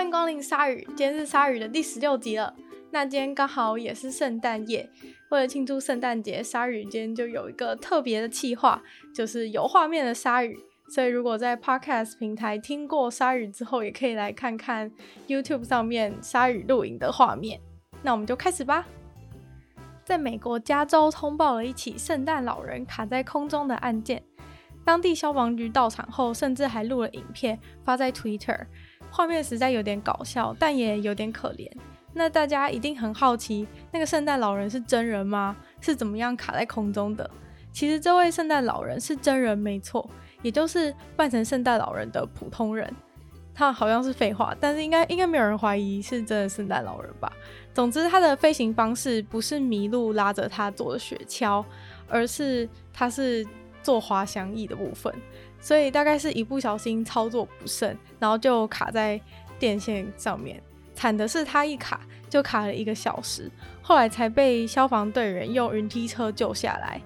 欢迎光临鲨鱼，今天是鲨鱼的第十六集了。那今天刚好也是圣诞夜，为了庆祝圣诞节，鲨鱼今天就有一个特别的企划，就是有画面的鲨鱼。所以如果在 Podcast 平台听过鲨鱼之后，也可以来看看 YouTube 上面鲨鱼录影的画面。那我们就开始吧。在美国加州通报了一起圣诞老人卡在空中的案件，当地消防局到场后，甚至还录了影片发在 Twitter。画面实在有点搞笑，但也有点可怜。那大家一定很好奇，那个圣诞老人是真人吗？是怎么样卡在空中的？其实这位圣诞老人是真人，没错，也就是扮成圣诞老人的普通人。他好像是废话，但是应该应该没有人怀疑是真的圣诞老人吧？总之，他的飞行方式不是麋鹿拉着他坐的雪橇，而是他是坐滑翔翼的部分。所以大概是一不小心操作不慎，然后就卡在电线上面。惨的是他一卡就卡了一个小时，后来才被消防队员用云梯车救下来。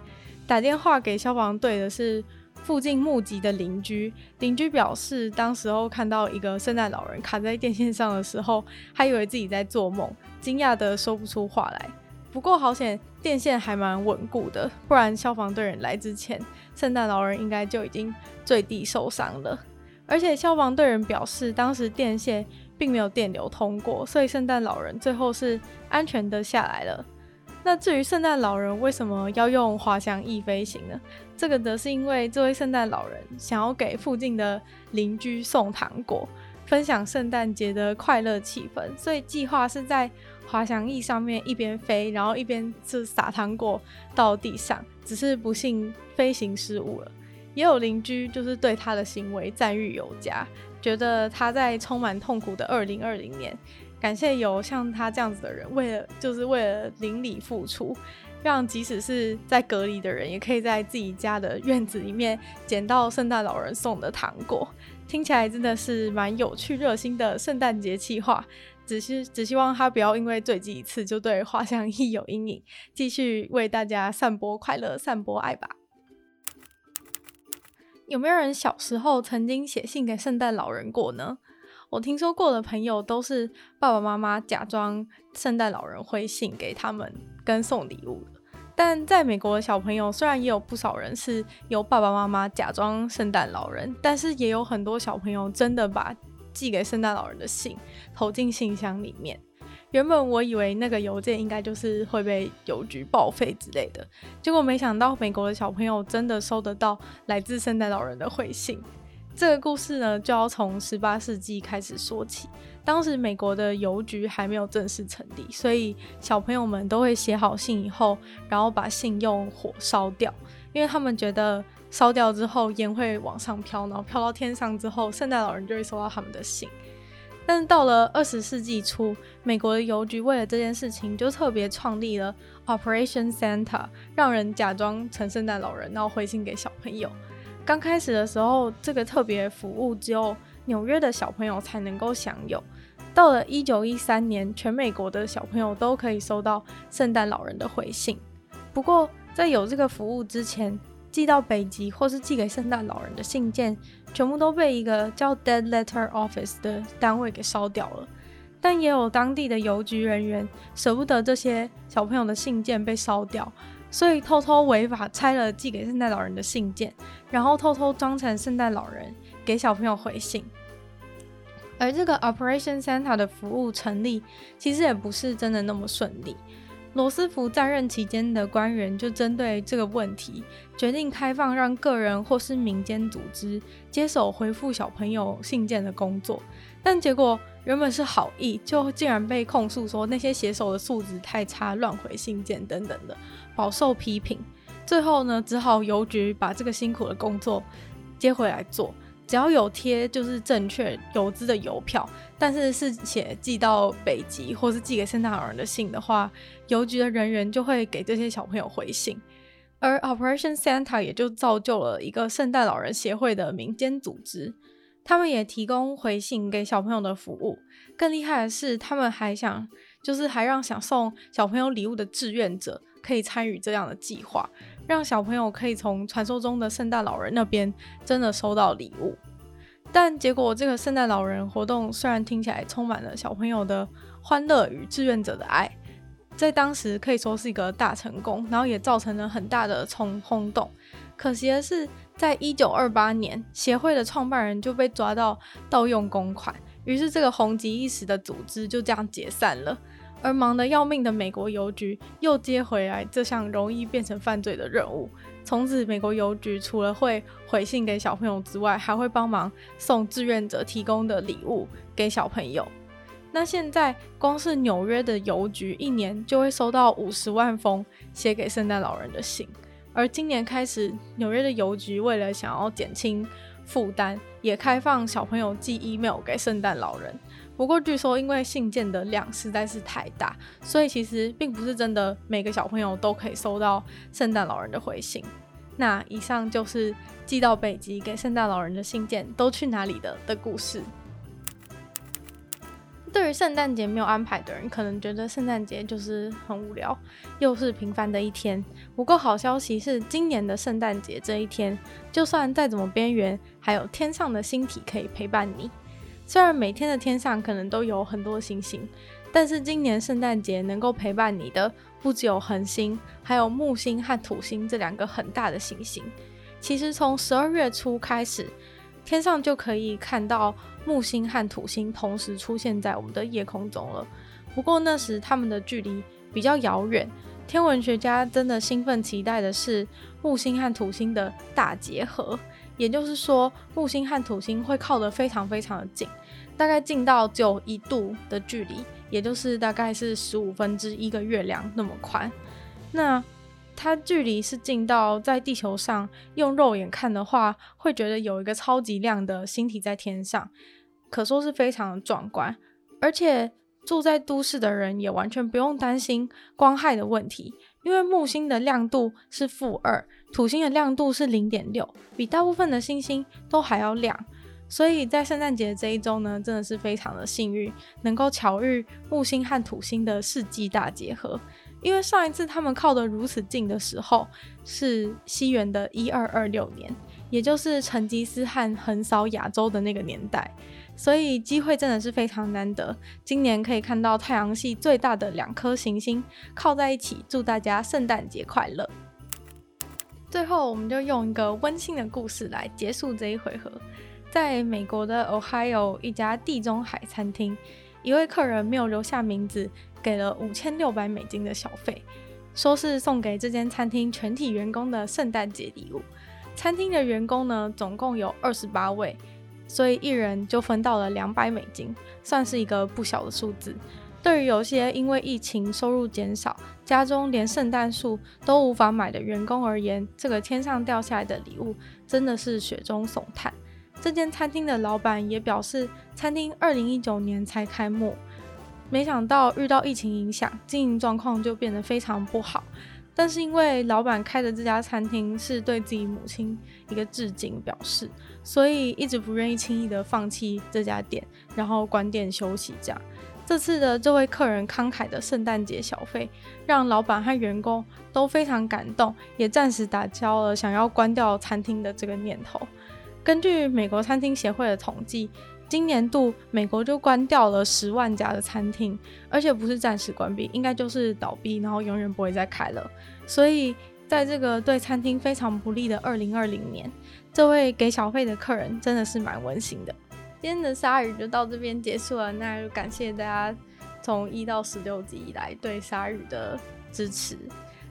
打电话给消防队的是附近目击的邻居，邻居表示，当时候看到一个圣诞老人卡在电线上的时候，还以为自己在做梦，惊讶得说不出话来。不过好险，电线还蛮稳固的，不然消防队员来之前，圣诞老人应该就已经坠地受伤了。而且消防队员表示，当时电线并没有电流通过，所以圣诞老人最后是安全的下来了。那至于圣诞老人为什么要用滑翔翼飞行呢？这个则是因为这位圣诞老人想要给附近的邻居送糖果。分享圣诞节的快乐气氛，所以计划是在滑翔翼上面一边飞，然后一边是撒糖果到地上。只是不幸飞行失误了，也有邻居就是对他的行为赞誉有加，觉得他在充满痛苦的二零二零年，感谢有像他这样子的人，为了就是为了邻里付出，让即使是在隔离的人，也可以在自己家的院子里面捡到圣诞老人送的糖果。听起来真的是蛮有趣、热心的圣诞节计划，只是只希望他不要因为坠机一次就对滑翔翼有阴影，继续为大家散播快乐、散播爱吧。有没有人小时候曾经写信给圣诞老人过呢？我听说过的朋友都是爸爸妈妈假装圣诞老人回信给他们，跟送礼物。但在美国的小朋友，虽然也有不少人是由爸爸妈妈假装圣诞老人，但是也有很多小朋友真的把寄给圣诞老人的信投进信箱里面。原本我以为那个邮件应该就是会被邮局报废之类的，结果没想到美国的小朋友真的收得到来自圣诞老人的回信。这个故事呢，就要从十八世纪开始说起。当时美国的邮局还没有正式成立，所以小朋友们都会写好信以后，然后把信用火烧掉，因为他们觉得烧掉之后烟会往上飘，然后飘到天上之后，圣诞老人就会收到他们的信。但是到了二十世纪初，美国的邮局为了这件事情，就特别创立了 Operation Santa，让人假装成圣诞老人，然后回信给小朋友。刚开始的时候，这个特别服务只有纽约的小朋友才能够享有。到了一九一三年，全美国的小朋友都可以收到圣诞老人的回信。不过，在有这个服务之前，寄到北极或是寄给圣诞老人的信件，全部都被一个叫 Dead Letter Office 的单位给烧掉了。但也有当地的邮局人员舍不得这些小朋友的信件被烧掉。所以偷偷违法拆了寄给圣诞老人的信件，然后偷偷装成圣诞老人给小朋友回信。而这个 Operation Santa 的服务成立，其实也不是真的那么顺利。罗斯福在任期间的官员就针对这个问题，决定开放让个人或是民间组织接手回复小朋友信件的工作，但结果原本是好意，就竟然被控诉说那些写手的素质太差，乱回信件等等的。饱受批评，最后呢，只好邮局把这个辛苦的工作接回来做。只要有贴就是正确邮资的邮票，但是是写寄到北极或是寄给圣诞老人的信的话，邮局的人员就会给这些小朋友回信。而 Operation Santa 也就造就了一个圣诞老人协会的民间组织，他们也提供回信给小朋友的服务。更厉害的是，他们还想就是还让想送小朋友礼物的志愿者。可以参与这样的计划，让小朋友可以从传说中的圣诞老人那边真的收到礼物。但结果这个圣诞老人活动虽然听起来充满了小朋友的欢乐与志愿者的爱，在当时可以说是一个大成功，然后也造成了很大的冲轰动。可惜的是，在一九二八年，协会的创办人就被抓到盗用公款，于是这个红极一时的组织就这样解散了。而忙得要命的美国邮局又接回来这项容易变成犯罪的任务。从此，美国邮局除了会回信给小朋友之外，还会帮忙送志愿者提供的礼物给小朋友。那现在，光是纽约的邮局一年就会收到五十万封写给圣诞老人的信。而今年开始，纽约的邮局为了想要减轻负担，也开放小朋友寄 email 给圣诞老人。不过据说，因为信件的量实在是太大，所以其实并不是真的每个小朋友都可以收到圣诞老人的回信。那以上就是寄到北极给圣诞老人的信件都去哪里了的故事。对于圣诞节没有安排的人，可能觉得圣诞节就是很无聊，又是平凡的一天。不过好消息是，今年的圣诞节这一天，就算再怎么边缘，还有天上的星体可以陪伴你。虽然每天的天上可能都有很多星星，但是今年圣诞节能够陪伴你的，不只有恒星，还有木星和土星这两个很大的行星。其实从十二月初开始，天上就可以看到木星和土星同时出现在我们的夜空中了。不过那时它们的距离比较遥远，天文学家真的兴奋期待的是木星和土星的大结合。也就是说，木星和土星会靠得非常非常的近，大概近到只有一度的距离，也就是大概是十五分之一个月亮那么宽。那它距离是近到在地球上用肉眼看的话，会觉得有一个超级亮的星体在天上，可说是非常的壮观。而且住在都市的人也完全不用担心光害的问题。因为木星的亮度是负二，土星的亮度是零点六，比大部分的星星都还要亮，所以在圣诞节这一周呢，真的是非常的幸运，能够巧遇木星和土星的世纪大结合。因为上一次他们靠得如此近的时候，是西元的一二二六年，也就是成吉思汗横扫亚洲的那个年代。所以机会真的是非常难得，今年可以看到太阳系最大的两颗行星靠在一起，祝大家圣诞节快乐。最后，我们就用一个温馨的故事来结束这一回合。在美国的 Ohio 一家地中海餐厅，一位客人没有留下名字，给了五千六百美金的小费，说是送给这间餐厅全体员工的圣诞节礼物。餐厅的员工呢，总共有二十八位。所以一人就分到了两百美金，算是一个不小的数字。对于有些因为疫情收入减少，家中连圣诞树都无法买的员工而言，这个天上掉下来的礼物真的是雪中送炭。这间餐厅的老板也表示，餐厅二零一九年才开幕，没想到遇到疫情影响，经营状况就变得非常不好。但是因为老板开的这家餐厅是对自己母亲一个致敬表示，所以一直不愿意轻易的放弃这家店，然后关店休息这样。这次的这位客人慷慨的圣诞节小费，让老板和员工都非常感动，也暂时打消了想要关掉餐厅的这个念头。根据美国餐厅协会的统计。今年度美国就关掉了十万家的餐厅，而且不是暂时关闭，应该就是倒闭，然后永远不会再开了。所以在这个对餐厅非常不利的二零二零年，这位给小费的客人真的是蛮温馨的。今天的鲨鱼就到这边结束了，那就感谢大家从一到十六集以来对鲨鱼的支持。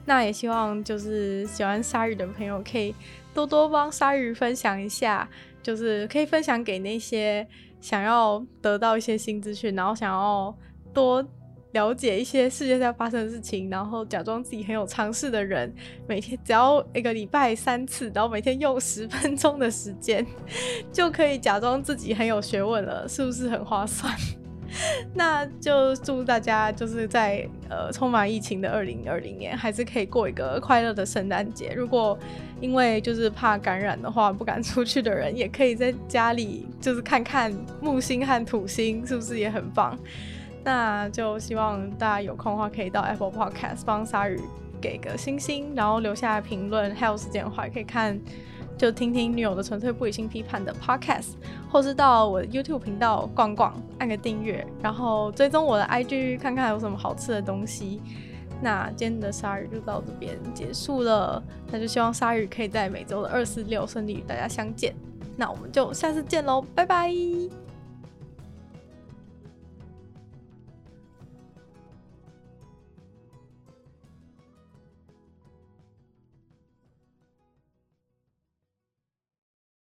那也希望就是喜欢鲨鱼的朋友可以多多帮鲨鱼分享一下，就是可以分享给那些。想要得到一些新资讯，然后想要多了解一些世界上发生的事情，然后假装自己很有常识的人，每天只要一个礼拜三次，然后每天用十分钟的时间，就可以假装自己很有学问了，是不是很划算？那就祝大家就是在呃充满疫情的二零二零年，还是可以过一个快乐的圣诞节。如果因为就是怕感染的话，不敢出去的人，也可以在家里就是看看木星和土星，是不是也很棒？那就希望大家有空的话，可以到 Apple Podcast 帮鲨鱼给个星星，然后留下评论，还有时间的话，也可以看就听听女友的纯粹不理性批判的 podcast，或是到我的 YouTube 频道逛逛，按个订阅，然后追踪我的 IG，看看有什么好吃的东西。那今天的鲨语就到这边结束了，那就希望鲨鱼可以在每周的二四六顺利与大家相见。那我们就下次见喽，拜拜。